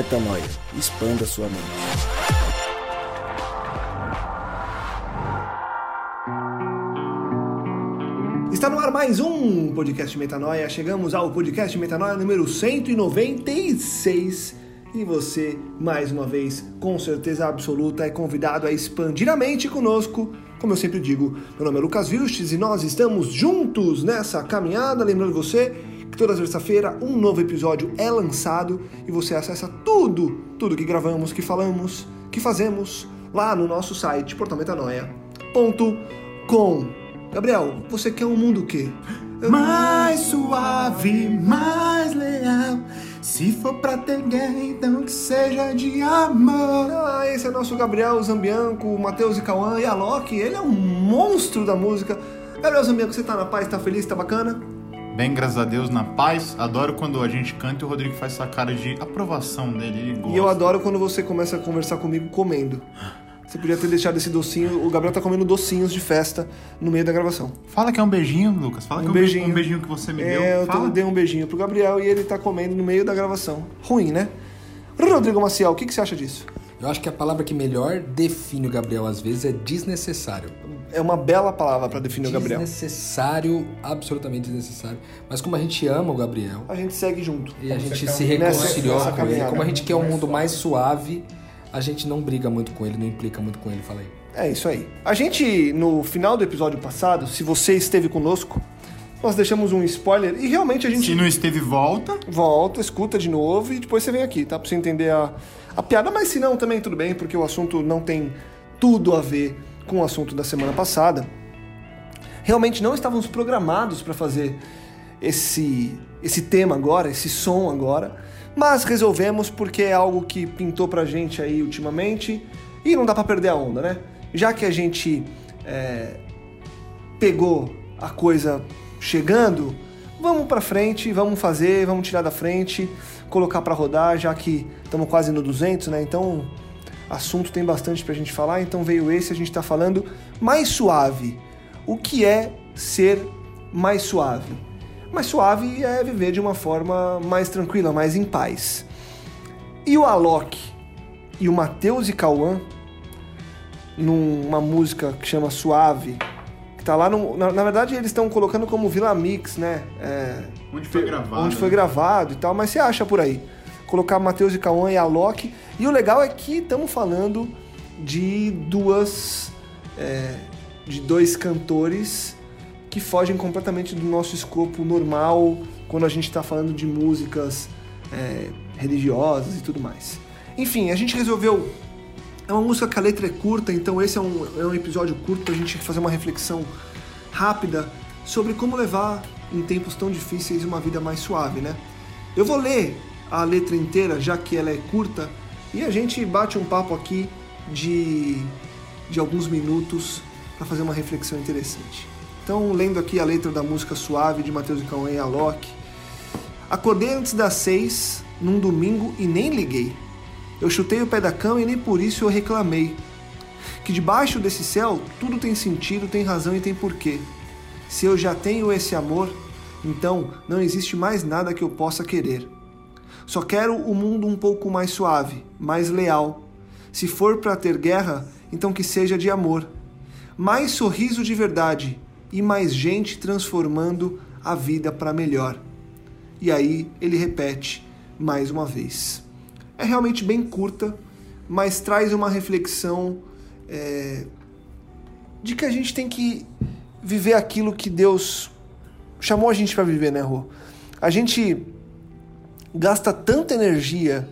Metanoia. Expanda sua mente. Está no ar mais um podcast Metanoia. Chegamos ao podcast Metanoia número 196. E você, mais uma vez, com certeza absoluta, é convidado a expandir a mente conosco. Como eu sempre digo, meu nome é Lucas Vilches e nós estamos juntos nessa caminhada. Lembrando você que toda terça-feira um novo episódio é lançado e você acessa tudo, tudo que gravamos, que falamos, que fazemos lá no nosso site portalmetanoia.com. Gabriel, você quer um mundo o quê? Mais suave, mais leal. Se for pra ter guerra, então que seja de amor. Ah, esse é nosso Gabriel Zambianco, Matheus e Cauã e a Loki. Ele é um monstro da música. Gabriel Zambianco, você tá na paz, tá feliz, tá bacana? Bem, graças a Deus, na paz. Adoro quando a gente canta e o Rodrigo faz essa cara de aprovação dele. Ele gosta. E eu adoro quando você começa a conversar comigo comendo. Você podia ter deixado esse docinho. O Gabriel tá comendo docinhos de festa no meio da gravação. Fala que é um beijinho, Lucas. Fala Um que é um beijinho. um beijinho que você me É, deu. eu Fala. dei um beijinho pro Gabriel e ele tá comendo no meio da gravação. Ruim, né? Rodrigo Maciel, o que, que você acha disso? Eu acho que a palavra que melhor define o Gabriel às vezes é desnecessário. É uma bela palavra pra definir o Gabriel. Desnecessário, absolutamente desnecessário. Mas como a gente ama o Gabriel A gente segue junto. e a gente se reconciliou nessa com ele, como a gente quer um mundo mais suave, a gente não briga muito com ele, não implica muito com ele, fala aí. É isso aí. A gente, no final do episódio passado, se você esteve conosco, nós deixamos um spoiler e realmente a gente Se não esteve, volta. volta, escuta de novo e depois você vem aqui, tá? Pra você entender a, a piada. Mas se não, também tudo bem, porque o assunto não tem tudo a ver com o assunto da semana passada. Realmente não estávamos programados para fazer esse, esse tema agora, esse som agora, mas resolvemos porque é algo que pintou pra gente aí ultimamente e não dá pra perder a onda, né? Já que a gente é, pegou a coisa chegando, vamos pra frente, vamos fazer, vamos tirar da frente, colocar pra rodar, já que estamos quase no 200, né? Então, assunto tem bastante pra gente falar, então veio esse, a gente tá falando mais suave. O que é ser mais suave? Mais suave é viver de uma forma mais tranquila, mais em paz. E o Alok e o Matheus e Cauã, numa música que chama Suave, que tá lá no. Na, na verdade, eles estão colocando como Vila Mix, né? É, Onde foi gravado. onde foi né? gravado e tal, mas você acha por aí. Colocar Matheus e Cauã e Alok. E o legal é que estamos falando de duas. é, de dois cantores que fogem completamente do nosso escopo normal quando a gente está falando de músicas é, religiosas e tudo mais. Enfim, a gente resolveu. É uma música que a letra é curta, então esse é um, é um episódio curto pra gente fazer uma reflexão rápida sobre como levar em tempos tão difíceis uma vida mais suave, né? Eu vou ler a letra inteira, já que ela é curta, e a gente bate um papo aqui de, de alguns minutos para fazer uma reflexão interessante. Então, lendo aqui a letra da música Suave de Matheus e Cauã e Alok. Acordei antes das seis, num domingo, e nem liguei. Eu chutei o pé da cama e nem por isso eu reclamei. Que debaixo desse céu tudo tem sentido, tem razão e tem porquê. Se eu já tenho esse amor, então não existe mais nada que eu possa querer. Só quero o mundo um pouco mais suave, mais leal. Se for para ter guerra, então que seja de amor. Mais sorriso de verdade e mais gente transformando a vida para melhor. E aí ele repete mais uma vez. É realmente bem curta, mas traz uma reflexão é, de que a gente tem que viver aquilo que Deus chamou a gente para viver, né, Rô? A gente gasta tanta energia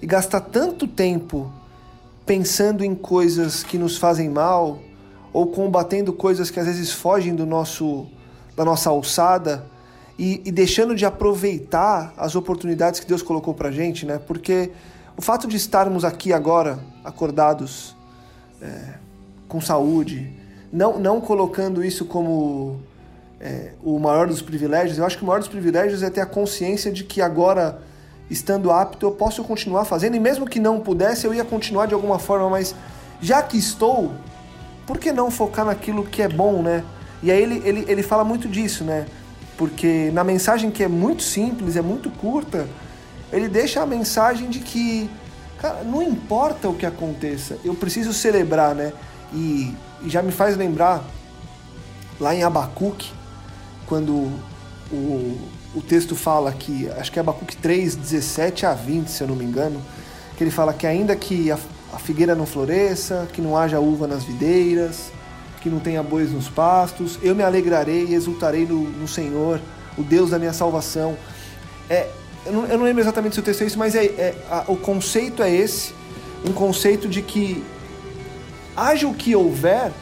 e gasta tanto tempo pensando em coisas que nos fazem mal ou combatendo coisas que às vezes fogem do nosso da nossa alçada e, e deixando de aproveitar as oportunidades que Deus colocou pra gente, né? Porque o fato de estarmos aqui agora acordados é, com saúde, não, não colocando isso como é, o maior dos privilégios, eu acho que o maior dos privilégios é ter a consciência de que agora, estando apto, eu posso continuar fazendo, e mesmo que não pudesse, eu ia continuar de alguma forma, mas já que estou, por que não focar naquilo que é bom, né? E aí ele, ele, ele fala muito disso, né? Porque na mensagem que é muito simples, é muito curta, ele deixa a mensagem de que, cara, não importa o que aconteça, eu preciso celebrar, né? E, e já me faz lembrar lá em Abacuque, quando o, o texto fala que, acho que é Abacuque 3, 17 a 20, se eu não me engano, que ele fala que ainda que a, a figueira não floresça, que não haja uva nas videiras, que não tenha bois nos pastos, eu me alegrarei e exultarei no, no Senhor, o Deus da minha salvação. É, eu, não, eu não lembro exatamente se o texto é isso, mas é, é a, o conceito é esse, um conceito de que haja o que houver,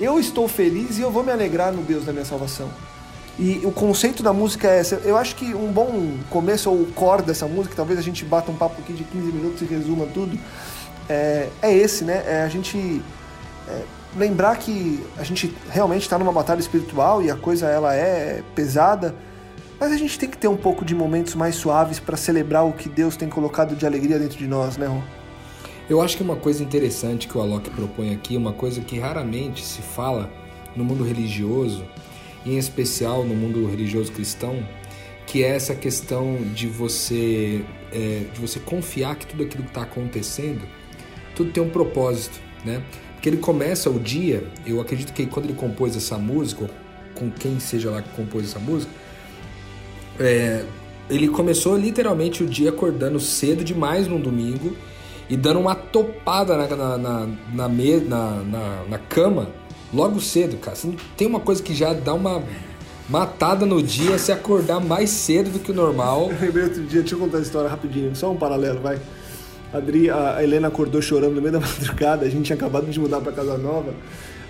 eu estou feliz e eu vou me alegrar no Deus da minha salvação. E o conceito da música é essa. Eu acho que um bom começo ou core dessa música, talvez a gente bata um papo aqui de 15 minutos e resuma tudo, é, é esse, né? É a gente é, lembrar que a gente realmente está numa batalha espiritual e a coisa ela é pesada, mas a gente tem que ter um pouco de momentos mais suaves para celebrar o que Deus tem colocado de alegria dentro de nós, né, Ron? Eu acho que uma coisa interessante que o Alok propõe aqui, uma coisa que raramente se fala no mundo religioso, em especial no mundo religioso cristão, que é essa questão de você é, de você confiar que tudo aquilo que está acontecendo, tudo tem um propósito, né? Porque ele começa o dia, eu acredito que quando ele compôs essa música, com quem seja lá que compôs essa música, é, ele começou literalmente o dia acordando cedo demais num domingo e dando uma topada na, na, na, na, na, na cama logo cedo, cara. Você tem uma coisa que já dá uma matada no dia se acordar mais cedo do que o normal. Eu lembrei outro dia, deixa eu contar a história rapidinho, só um paralelo, vai. A, Adri, a Helena acordou chorando no meio da madrugada, a gente tinha acabado de mudar para casa nova.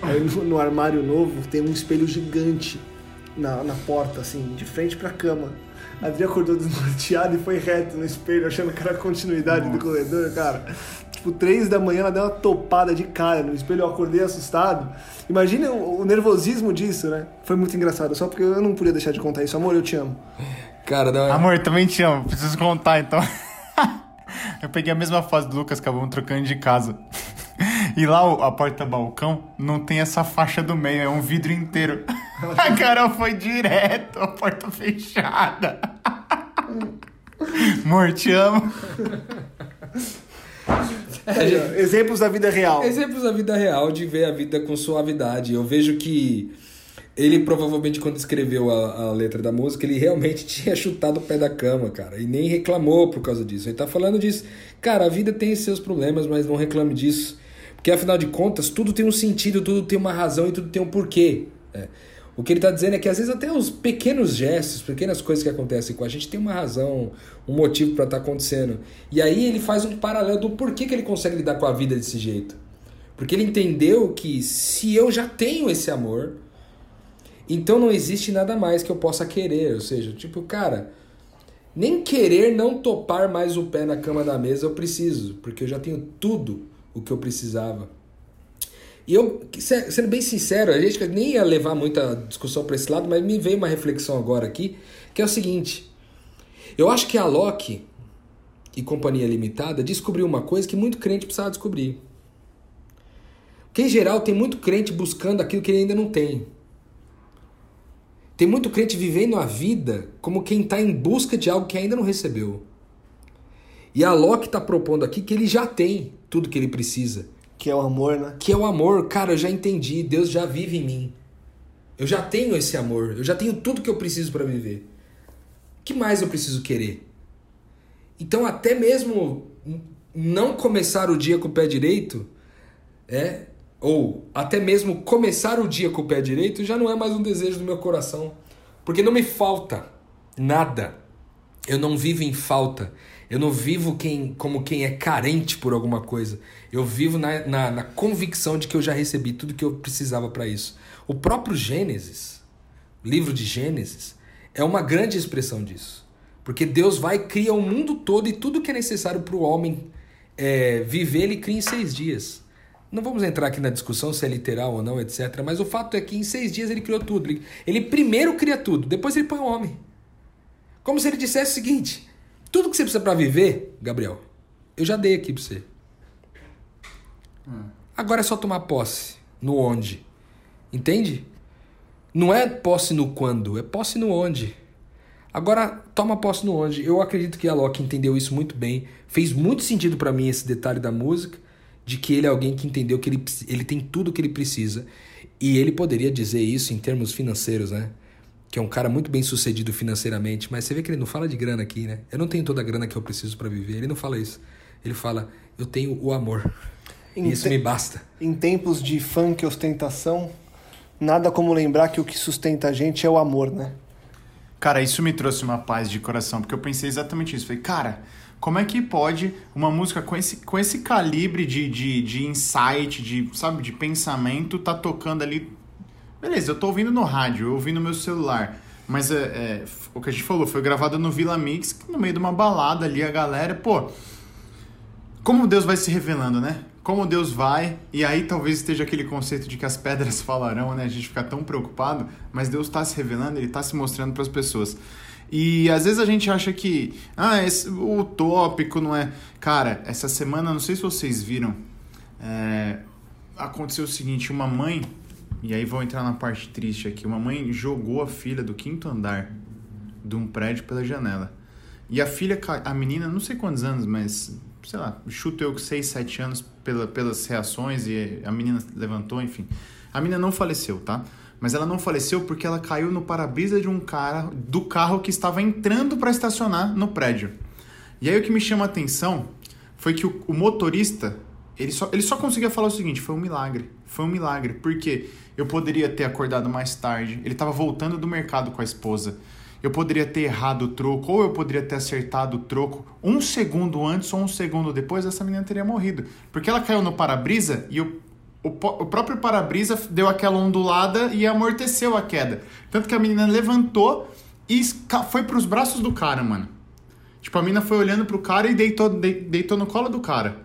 Aí no, no, armário novo tem um espelho gigante na, na porta, assim, de frente pra cama. A Adri acordou desnorteada e foi reto no espelho, achando que era continuidade Nossa. do corredor, cara. Tipo, três da manhã ela deu uma topada de cara no espelho, eu acordei assustado. Imagina o, o nervosismo disso, né? Foi muito engraçado, só porque eu não podia deixar de contar isso. Amor, eu te amo. Cara, não... Amor, também te amo, preciso contar então. eu peguei a mesma fase do Lucas, acabamos trocando de casa. E lá a porta balcão não tem essa faixa do meio, é um vidro inteiro. A Carol foi direto, a porta fechada. Amor, te amo. É, exemplos da vida real. Exemplos da vida real de ver a vida com suavidade. Eu vejo que ele provavelmente quando escreveu a, a, letra da música, ele realmente tinha chutado o pé da cama, cara, e nem reclamou por causa disso. Ele tá falando disso. Cara, a vida tem seus problemas, mas não reclame disso. Porque afinal de contas, tudo tem um sentido, tudo tem uma razão e tudo tem um porquê. É. O que ele está dizendo é que às vezes até os pequenos gestos, pequenas coisas que acontecem com a gente tem uma razão, um motivo para estar tá acontecendo. E aí ele faz um paralelo do porquê que ele consegue lidar com a vida desse jeito. Porque ele entendeu que se eu já tenho esse amor, então não existe nada mais que eu possa querer. Ou seja, tipo, cara, nem querer não topar mais o pé na cama da mesa eu preciso, porque eu já tenho tudo o que eu precisava. E eu, sendo bem sincero, a gente nem ia levar muita discussão para esse lado, mas me veio uma reflexão agora aqui, que é o seguinte: eu acho que a Loki e Companhia Limitada descobriu uma coisa que muito crente precisava descobrir. Que em geral tem muito crente buscando aquilo que ele ainda não tem. Tem muito crente vivendo a vida como quem está em busca de algo que ainda não recebeu. E a Loki está propondo aqui que ele já tem tudo que ele precisa. Que é o amor, né? Que é o amor. Cara, eu já entendi. Deus já vive em mim. Eu já tenho esse amor. Eu já tenho tudo que eu preciso para viver. O que mais eu preciso querer? Então, até mesmo não começar o dia com o pé direito, é, ou até mesmo começar o dia com o pé direito, já não é mais um desejo do meu coração. Porque não me falta nada. Eu não vivo em falta. Eu não vivo quem, como quem é carente por alguma coisa. Eu vivo na, na, na convicção de que eu já recebi tudo que eu precisava para isso. O próprio Gênesis, livro de Gênesis, é uma grande expressão disso. Porque Deus vai cria o mundo todo e tudo que é necessário para o homem é, viver, ele cria em seis dias. Não vamos entrar aqui na discussão se é literal ou não, etc. Mas o fato é que em seis dias ele criou tudo. Ele, ele primeiro cria tudo, depois ele põe o homem. Como se ele dissesse o seguinte: tudo que você precisa para viver, Gabriel, eu já dei aqui para você. Hum. Agora é só tomar posse no onde. Entende? Não é posse no quando, é posse no onde. Agora, toma posse no onde. Eu acredito que a Loki entendeu isso muito bem. Fez muito sentido para mim esse detalhe da música, de que ele é alguém que entendeu que ele, ele tem tudo que ele precisa. E ele poderia dizer isso em termos financeiros, né? Que é um cara muito bem sucedido financeiramente, mas você vê que ele não fala de grana aqui, né? Eu não tenho toda a grana que eu preciso para viver. Ele não fala isso. Ele fala, eu tenho o amor. Em isso me basta. Em tempos de funk e ostentação, nada como lembrar que o que sustenta a gente é o amor, né? Cara, isso me trouxe uma paz de coração, porque eu pensei exatamente isso. Falei, cara, como é que pode uma música com esse, com esse calibre de, de, de insight, de, sabe, de pensamento, tá tocando ali. Beleza, eu tô ouvindo no rádio, eu ouvi no meu celular. Mas é, é, o que a gente falou, foi gravado no Vila Mix, no meio de uma balada ali, a galera, pô. Como Deus vai se revelando, né? como Deus vai, e aí talvez esteja aquele conceito de que as pedras falarão, né? A gente fica tão preocupado, mas Deus está se revelando, Ele está se mostrando para as pessoas. E às vezes a gente acha que, ah, esse, o tópico não é. Cara, essa semana, não sei se vocês viram, é, aconteceu o seguinte: uma mãe, e aí vou entrar na parte triste aqui, uma mãe jogou a filha do quinto andar de um prédio pela janela. E a filha, a menina, não sei quantos anos, mas sei lá, chuto eu com 6, 7 anos pela, pelas reações e a menina levantou, enfim. A menina não faleceu, tá? Mas ela não faleceu porque ela caiu no para-brisa de um cara, do carro que estava entrando para estacionar no prédio. E aí o que me chama a atenção foi que o, o motorista, ele só, ele só conseguia falar o seguinte, foi um milagre. Foi um milagre, porque eu poderia ter acordado mais tarde, ele estava voltando do mercado com a esposa eu poderia ter errado o troco, ou eu poderia ter acertado o troco um segundo antes ou um segundo depois, essa menina teria morrido. Porque ela caiu no para-brisa e o, o, o próprio para-brisa deu aquela ondulada e amorteceu a queda. Tanto que a menina levantou e foi para os braços do cara, mano. Tipo, a menina foi olhando pro cara e deitou, deitou no colo do cara.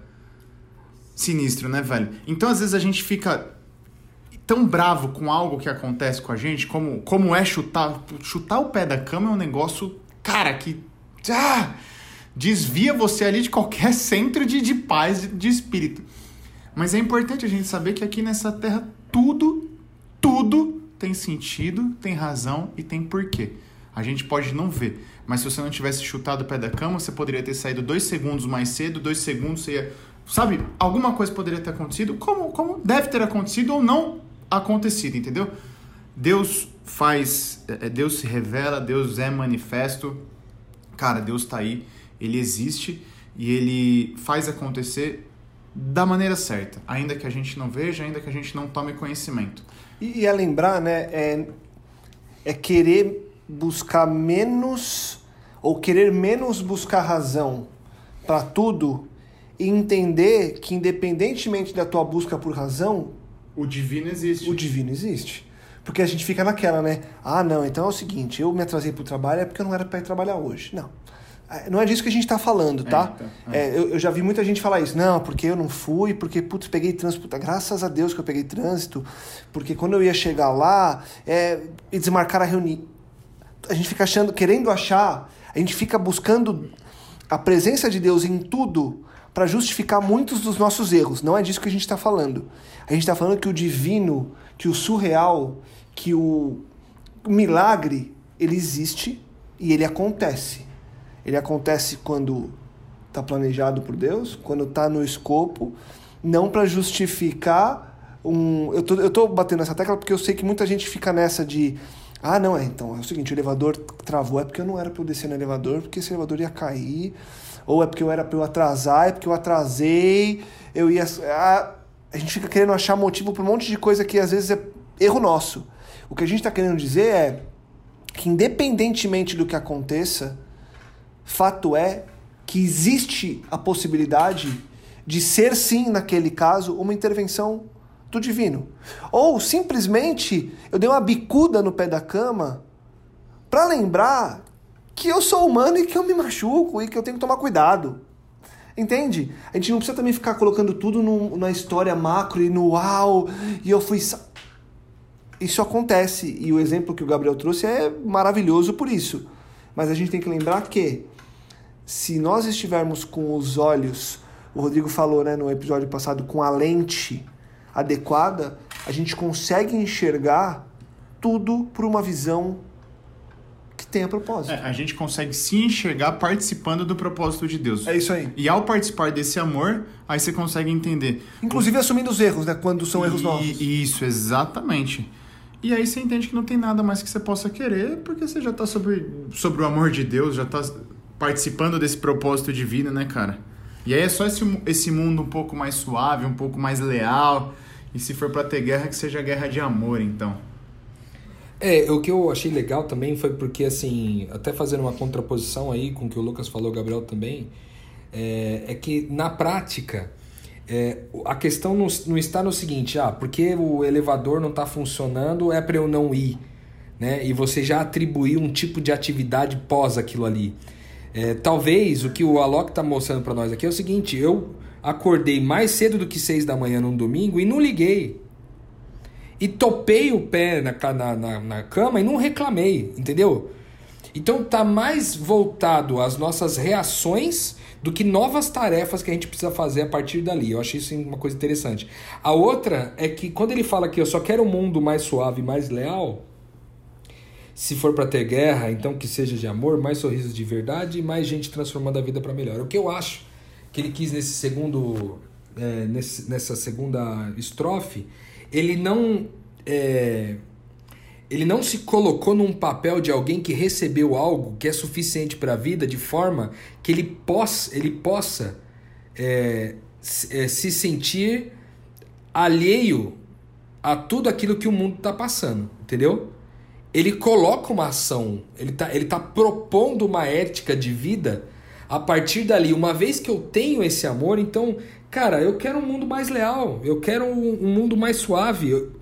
Sinistro, né, velho? Então, às vezes, a gente fica tão bravo com algo que acontece com a gente, como, como é chutar. Chutar o pé da cama é um negócio, cara, que. Ah, desvia você ali de qualquer centro de, de paz, de espírito. Mas é importante a gente saber que aqui nessa terra tudo, tudo tem sentido, tem razão e tem porquê. A gente pode não ver, mas se você não tivesse chutado o pé da cama, você poderia ter saído dois segundos mais cedo, dois segundos você ia. Sabe, alguma coisa poderia ter acontecido, como, como deve ter acontecido ou não acontecido, entendeu? Deus faz, é, é, Deus se revela, Deus é manifesto. Cara, Deus está aí, ele existe e ele faz acontecer da maneira certa, ainda que a gente não veja, ainda que a gente não tome conhecimento. E, é lembrar, né, é, é querer buscar menos ou querer menos buscar razão para tudo e entender que independentemente da tua busca por razão, o divino existe. O divino existe. Porque a gente fica naquela, né? Ah, não, então é o seguinte, eu me atrasei pro trabalho é porque eu não era para ir trabalhar hoje. Não. É, não é disso que a gente está falando, tá? É, então, é. É, eu, eu, já vi muita gente falar isso. Não, porque eu não fui, porque, putz, peguei trânsito. Puta, graças a Deus que eu peguei trânsito. Porque quando eu ia chegar lá é, e desmarcar a reunião. A gente fica achando, querendo achar, a gente fica buscando a presença de Deus em tudo para justificar muitos dos nossos erros. Não é disso que a gente está falando. A gente está falando que o divino, que o surreal, que o milagre, ele existe e ele acontece. Ele acontece quando está planejado por Deus, quando está no escopo, não para justificar um. Eu tô, eu tô batendo nessa tecla porque eu sei que muita gente fica nessa de. Ah, não, é. Então, é o seguinte: o elevador travou, é porque eu não era para eu descer no elevador, porque esse elevador ia cair ou é porque eu era para eu atrasar, é porque eu atrasei, eu ia. Ah, a gente fica querendo achar motivo para um monte de coisa que às vezes é erro nosso. O que a gente está querendo dizer é que, independentemente do que aconteça, fato é que existe a possibilidade de ser sim, naquele caso, uma intervenção do divino. Ou simplesmente eu dei uma bicuda no pé da cama para lembrar que eu sou humano e que eu me machuco e que eu tenho que tomar cuidado. Entende? A gente não precisa também ficar colocando tudo no, na história macro e no uau, e eu fui. Isso acontece, e o exemplo que o Gabriel trouxe é maravilhoso por isso. Mas a gente tem que lembrar que, se nós estivermos com os olhos, o Rodrigo falou né, no episódio passado, com a lente adequada, a gente consegue enxergar tudo por uma visão tenha propósito. É, a gente consegue se enxergar participando do propósito de Deus. É isso aí. E ao participar desse amor, aí você consegue entender. Inclusive assumindo os erros, né? Quando são erros E- nossos. Isso, exatamente. E aí você entende que não tem nada mais que você possa querer, porque você já tá sobre, sobre o amor de Deus, já tá participando desse propósito de vida, né, cara? E aí é só esse, esse mundo um pouco mais suave, um pouco mais leal. E se for pra ter guerra, que seja guerra de amor, então. É, o que eu achei legal também foi porque, assim, até fazendo uma contraposição aí com o que o Lucas falou, o Gabriel também, é, é que na prática, é, a questão não, não está no seguinte, ah, porque o elevador não está funcionando, é para eu não ir, né? E você já atribuiu um tipo de atividade pós aquilo ali. É, talvez o que o Alok está mostrando para nós aqui é o seguinte, eu acordei mais cedo do que seis da manhã num domingo e não liguei e topei o pé na, na, na, na cama e não reclamei, entendeu? Então tá mais voltado às nossas reações do que novas tarefas que a gente precisa fazer a partir dali. Eu achei isso uma coisa interessante. A outra é que quando ele fala que eu só quero um mundo mais suave, mais leal, se for para ter guerra, então que seja de amor, mais sorrisos de verdade e mais gente transformando a vida para melhor. O que eu acho que ele quis nesse segundo, é, nesse- nessa segunda estrofe, ele não é, ele não se colocou num papel de alguém que recebeu algo que é suficiente para a vida de forma que ele possa, ele possa é, se- é, se sentir alheio a tudo aquilo que o mundo está passando, entendeu? Ele coloca uma ação, ele está ele tá propondo uma ética de vida a partir dali. Uma vez que eu tenho esse amor, então, cara, eu quero um mundo mais leal, eu quero um, um mundo mais suave. Eu-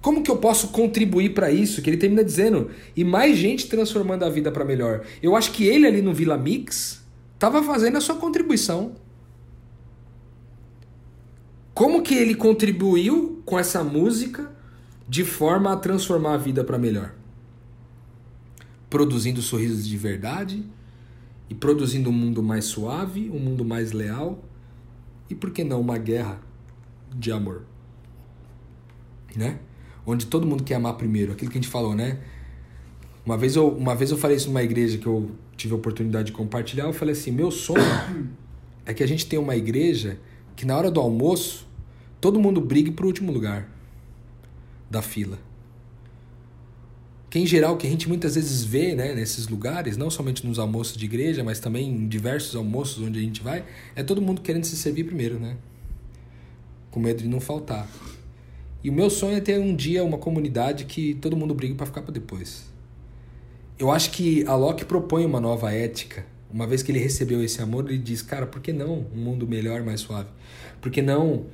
como que eu posso contribuir para isso? Que ele termina dizendo, e mais gente transformando a vida para melhor. Eu acho que ele ali no Vila Mix estava fazendo a sua contribuição. Como que ele contribuiu com essa música de forma a transformar a vida para melhor? Produzindo sorrisos de verdade e produzindo um mundo mais suave, um mundo mais leal e por que não uma guerra de amor, né? Onde todo mundo quer amar primeiro, aquilo que a gente falou, né? Uma vez eu, uma vez eu falei isso numa igreja que eu tive a oportunidade de compartilhar, eu falei assim, meu sonho é que a gente tenha uma igreja que na hora do almoço todo mundo brigue pro último lugar da fila. Que em geral que a gente muitas vezes vê né, nesses lugares, não somente nos almoços de igreja, mas também em diversos almoços onde a gente vai, é todo mundo querendo se servir primeiro, né? Com medo de não faltar. E o meu sonho é ter um dia uma comunidade que todo mundo briga para ficar para depois. Eu acho que a Locke propõe uma nova ética. Uma vez que ele recebeu esse amor, ele diz, cara, por que não um mundo melhor, mais suave? Por que não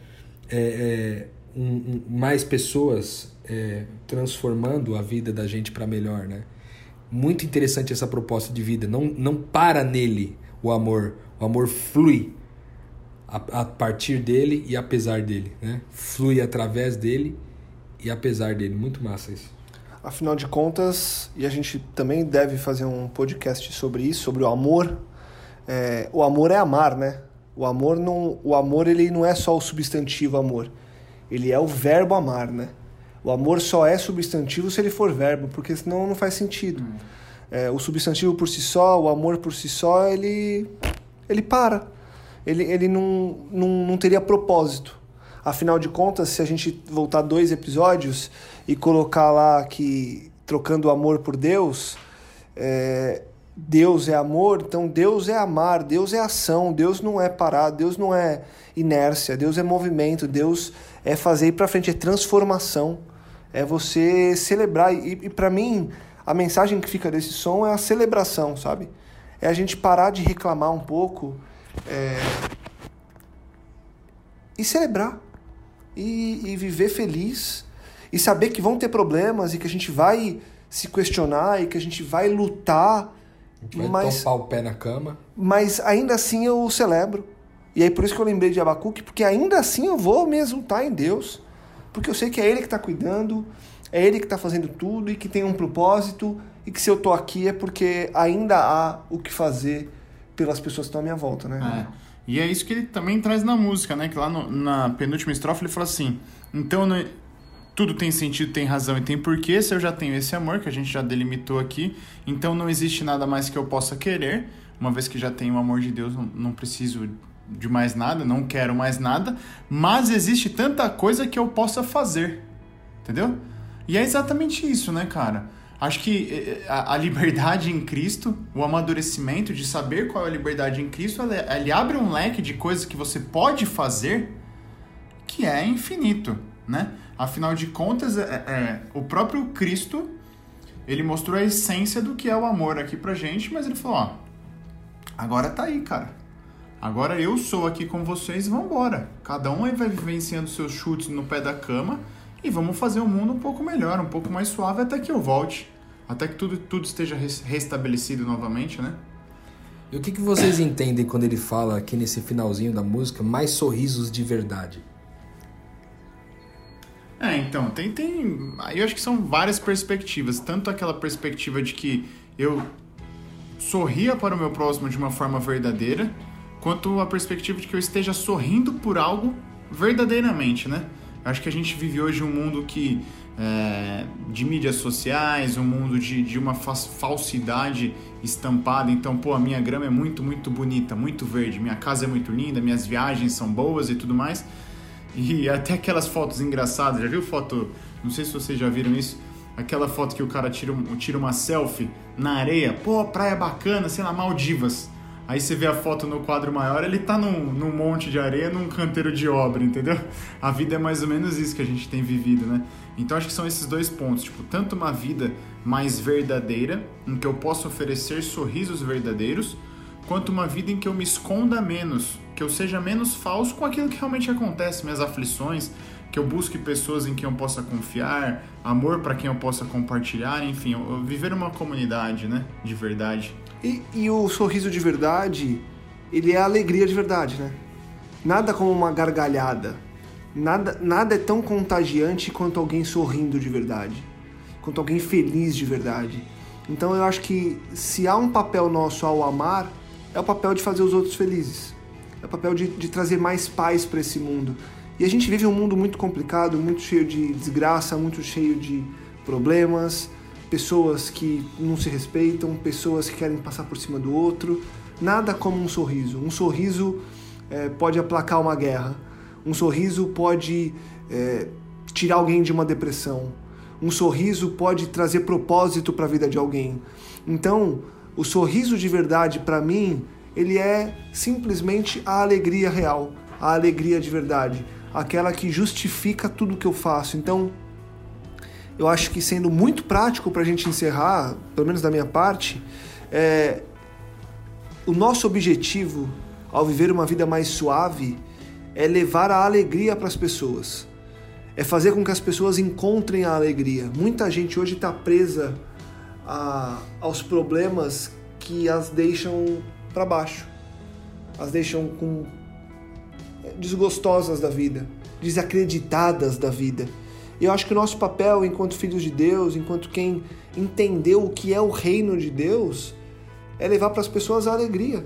é, é, um- mais pessoas é, transformando a vida da gente para melhor, né? Muito interessante essa proposta de vida. Não, não para nele o amor. O amor flui a, a partir dele e apesar dele, né? Flui através dele e apesar dele. Muito massa isso. Afinal de contas, e a gente também deve fazer um podcast sobre isso, sobre o amor. É, o amor é amar, né? O amor não, o amor ele não é só o substantivo amor. Ele é o verbo amar, né? O amor só é substantivo se ele for verbo, porque senão não faz sentido. É, o substantivo por si só, o amor por si só, ele ele para. Ele, ele não, não, não teria propósito. Afinal de contas, se a gente voltar dois episódios e colocar lá que trocando o amor por Deus, é, Deus é amor, então Deus é amar, Deus é ação, Deus não é parar, Deus não é inércia, Deus é movimento, Deus é fazer ir para frente, é transformação, é você celebrar. E, e para mim, a mensagem que fica desse som é a celebração, sabe? É a gente parar de reclamar um pouco é, e celebrar e, e viver feliz e saber que vão ter problemas e que a gente vai se questionar e que a gente vai lutar, A gente vai mas, o pé na cama. mas ainda assim eu celebro. E aí por isso que eu lembrei de Abacuque, porque ainda assim eu vou me exultar em Deus, porque eu sei que é Ele que está cuidando, é Ele que está fazendo tudo e que tem um propósito e que se eu tô aqui é porque ainda há o que fazer pelas pessoas que estão à minha volta, né? É. E é isso que ele também traz na música, né? Que lá no- na penúltima estrofe ele fala assim: Então, né, tudo tem sentido, tem razão e tem porquê. Se eu já tenho esse amor, que a gente já delimitou aqui, então não existe nada mais que eu possa querer. Uma vez que já tenho o amor de Deus, não, não preciso de mais nada, não quero mais nada. Mas existe tanta coisa que eu possa fazer. Entendeu? E é exatamente isso, né, cara? Acho que eh, eh, a, liberdade em Cristo, o amadurecimento de saber qual é a liberdade em Cristo, ele abre um leque de coisas que você pode fazer que é infinito, né? Afinal de contas, é, é, o próprio Cristo, ele mostrou a essência do que é o amor aqui pra gente, mas ele falou, ó, agora tá aí, cara. Agora eu sou aqui com vocês, vambora. Cada um vai vivenciando seus chutes no pé da cama e vamos fazer o mundo um pouco melhor, um pouco mais suave até que eu volte. Até que tudo, tudo esteja restabelecido novamente, né? E o que, que vocês entendem quando ele fala aqui nesse finalzinho da música, mais sorrisos de verdade? É, então, tem, tem. Aí eu acho que são várias perspectivas. Tanto aquela perspectiva de que eu sorria para o meu próximo de uma forma verdadeira, quanto a perspectiva de que eu esteja sorrindo por algo verdadeiramente, né? Acho que a gente vive hoje um mundo que é, de mídias sociais, um mundo de, de uma falsidade estampada. Então, pô, a minha grama é muito, muito bonita, muito verde, minha casa é muito linda, minhas viagens são boas e tudo mais. E até aquelas fotos engraçadas, já viu foto? Não sei se vocês já viram isso. Aquela foto que o cara tira, tira uma selfie na areia, pô, praia bacana, sei lá, Maldivas. Aí você vê a foto no quadro maior, ele tá num, num monte de areia, num canteiro de obra, entendeu? A vida é mais ou menos isso que a gente tem vivido, né? Então acho que são esses dois pontos, tipo, tanto uma vida mais verdadeira, em que eu posso oferecer sorrisos verdadeiros, quanto uma vida em que eu me esconda menos, que eu seja menos falso com aquilo que realmente acontece, minhas aflições, que eu busque pessoas em quem eu possa confiar, amor para quem eu possa compartilhar, enfim, viver uma comunidade, né, de verdade. E, e o sorriso de verdade, ele é a alegria de verdade, né? Nada como uma gargalhada. Nada, nada é tão contagiante quanto alguém sorrindo de verdade, quanto alguém feliz de verdade. Então eu acho que se há um papel nosso ao amar, é o papel de fazer os outros felizes é o papel de, de trazer mais paz para esse mundo. E a gente vive um mundo muito complicado, muito cheio de desgraça, muito cheio de problemas, pessoas que não se respeitam, pessoas que querem passar por cima do outro. Nada como um sorriso. Um sorriso é, pode aplacar uma guerra. Um sorriso pode é, tirar alguém de uma depressão. Um sorriso pode trazer propósito para a vida de alguém. Então, o sorriso de verdade para mim ele é simplesmente a alegria real, a alegria de verdade, aquela que justifica tudo que eu faço. Então, eu acho que sendo muito prático para a gente encerrar, pelo menos da minha parte, é, o nosso objetivo ao viver uma vida mais suave é levar a alegria para as pessoas, é fazer com que as pessoas encontrem a alegria. Muita gente hoje está presa a, aos problemas que as deixam para baixo. As deixam com é, desgostosas da vida, desacreditadas da vida. E eu acho que o nosso papel enquanto filhos de Deus, enquanto quem entendeu o que é o reino de Deus, é levar para as pessoas a alegria,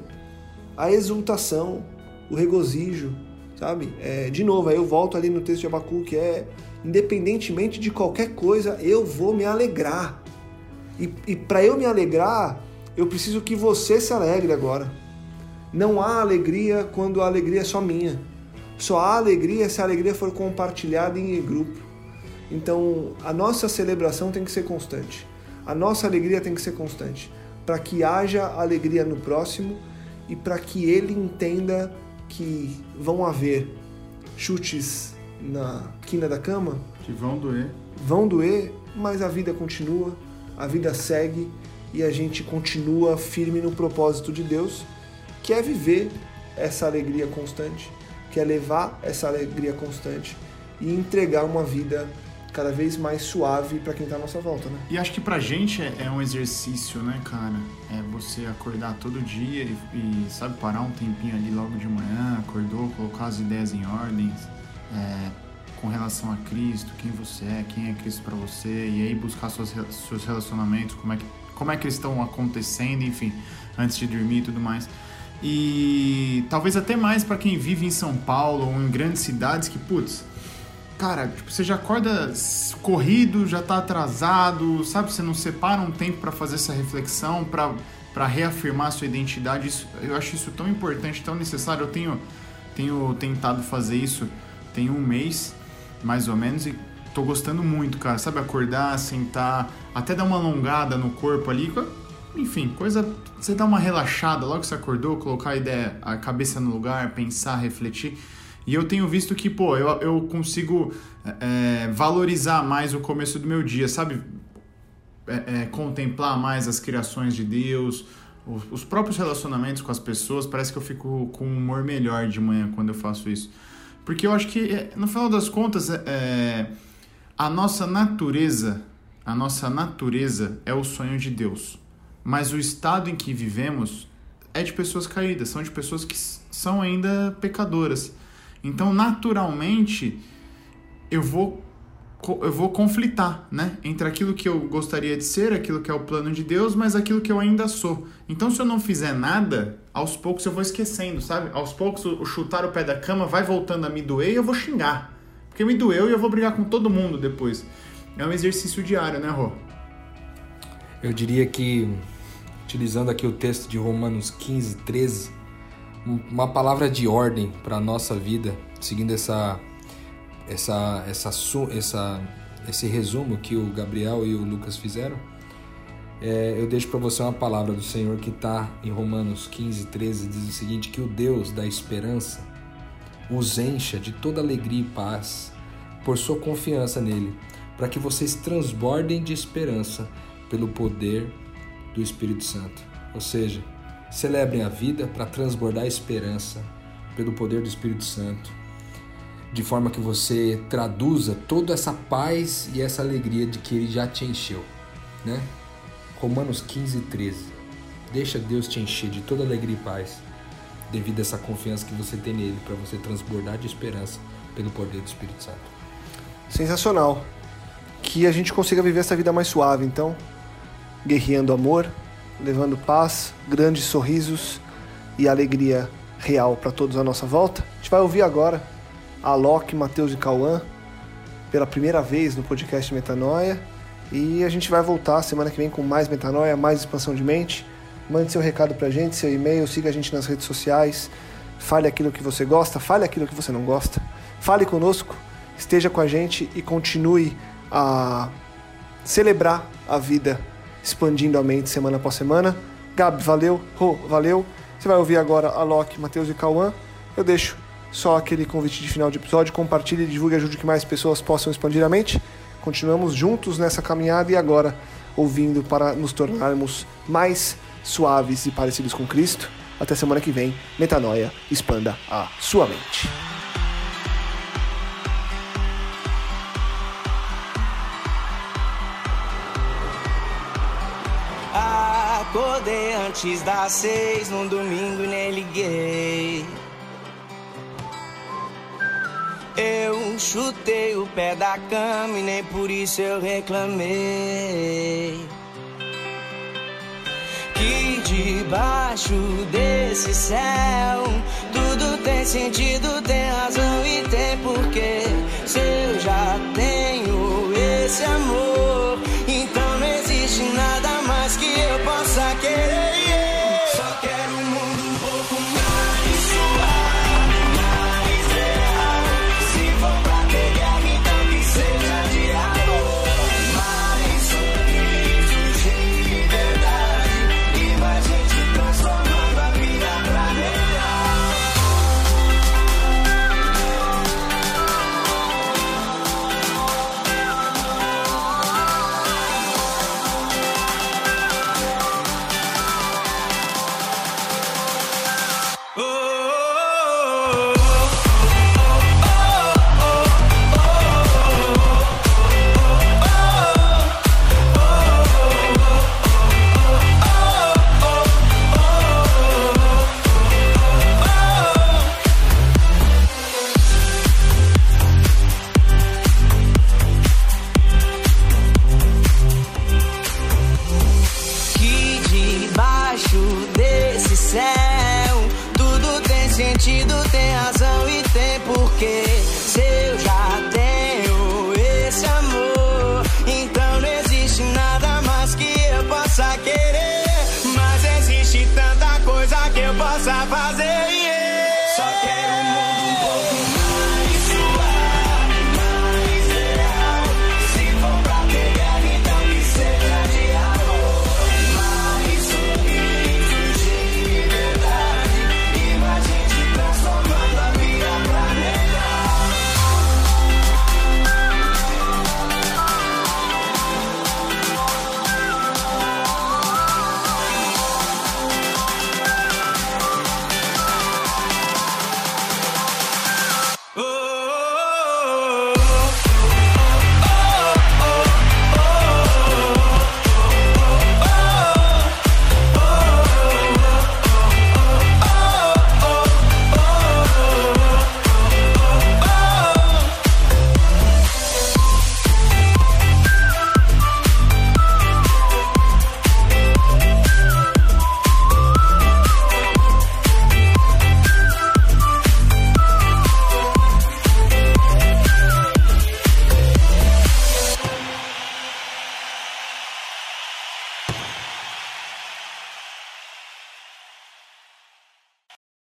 a exultação, o regozijo, sabe? É, de novo, aí eu volto ali no texto de Abacu, que é independentemente de qualquer coisa, eu vou me alegrar. E, e para eu me alegrar, eu preciso que você se alegre agora. Não há alegria quando a alegria é só minha. Só há alegria se a alegria for compartilhada em grupo. Então, a nossa celebração tem que ser constante. A nossa alegria tem que ser constante. Para que haja alegria no próximo e para que ele entenda que vão haver chutes na quina da cama. Que vão doer. Vão doer, mas a vida continua, a vida segue e a gente continua firme no propósito de Deus, que é viver essa alegria constante, que é levar essa alegria constante e entregar uma vida cada vez mais suave para quem está à nossa volta, né? E acho que pra gente é, é, um exercício, né, cara? É você acordar todo dia e, e, sabe, parar um tempinho ali logo de manhã, acordou, colocar as ideias em ordem, é, com relação a Cristo, quem você é, quem é Cristo para você, e aí buscar suas, seus relacionamentos, como é que como é que eles estão acontecendo, enfim, antes de dormir e tudo mais. E talvez até mais para quem vive em São Paulo ou em grandes cidades que, putz, cara, tipo, você já acorda corrido, já tá atrasado, sabe? Você não separa um tempo para fazer essa reflexão, para reafirmar sua identidade. Isso, eu acho isso tão importante, tão necessário. Eu tenho, tenho tentado fazer isso tem um mês, mais ou menos, e tô gostando muito, cara. Sabe, acordar, sentar, até dar uma alongada no corpo ali. Enfim, coisa. Você dá uma relaxada logo que você acordou, colocar a ideia, a cabeça no lugar, pensar, refletir. E eu tenho visto que, pô, eu, eu consigo é, valorizar mais o começo do meu dia, sabe? É, é, contemplar mais as criações de Deus, os, os, próprios relacionamentos com as pessoas. Parece que eu fico com um humor melhor de manhã quando eu faço isso. Porque eu acho que, é, no final das contas, é, a nossa natureza, a nossa natureza é o sonho de Deus. Mas o estado em que vivemos é de pessoas caídas, são de pessoas que são ainda pecadoras. Então, naturalmente, eu vou eu vou conflitar, né, entre aquilo que eu gostaria de ser, aquilo que é o plano de Deus, mas aquilo que eu ainda sou. Então, se eu não fizer nada, aos poucos eu vou esquecendo, sabe? Aos poucos o chutar o pé da cama vai voltando a me doer e eu vou xingar. Porque me doeu e eu vou brigar com todo mundo depois. É um exercício diário, né, Rô? Eu diria que, utilizando aqui o texto de Romanos 15, 13, uma palavra de ordem para a nossa vida, seguindo essa, essa, essa, essa, esse resumo que o Gabriel e o Lucas fizeram, é, eu deixo para você uma palavra do Senhor que está em Romanos 15, 13, diz o seguinte: que o Deus da esperança os encha de toda alegria e paz por sua confiança nele, para que vocês transbordem de esperança pelo poder do Espírito Santo. Ou seja, Celebrem a vida para transbordar esperança pelo poder do Espírito Santo, de forma que você traduza toda essa paz e essa alegria de que Ele já te encheu, né? Romanos 15, 13. Deixa Deus te encher de toda alegria e paz, devido a essa confiança que você tem nele, para você transbordar de esperança pelo poder do Espírito Santo. Sensacional. Que a gente consiga viver essa vida mais suave, então, guerreando amor, levando paz, grandes sorrisos e alegria real para todos à nossa volta. A gente vai ouvir agora a Loki, Matheus e Cauã pela primeira vez no podcast Metanoia. E a gente vai voltar semana que vem com mais Metanoia, mais expansão de mente. Mande seu recado pra gente, seu e-mail, siga a gente nas redes sociais. Fale aquilo que você gosta, fale aquilo que você não gosta. Fale conosco, esteja com a gente e continue a celebrar a vida expandindo a mente semana após semana. Gabi, valeu. Rô, valeu. Você vai ouvir agora a Loki, Matheus e Cauã. Eu deixo só aquele convite de final de episódio. Compartilhe, divulgue, ajude que mais pessoas possam expandir a mente. Continuamos juntos nessa caminhada e agora ouvindo para nos tornarmos mais suaves e parecidos com Cristo. Até semana que vem. Metanoia, expanda a sua mente. Acordei antes das seis num domingo nem liguei. Eu chutei o pé da cama e nem por isso eu reclamei. Que debaixo desse céu tudo tem sentido, tem razão e tem porquê. Se eu já tenho esse amor,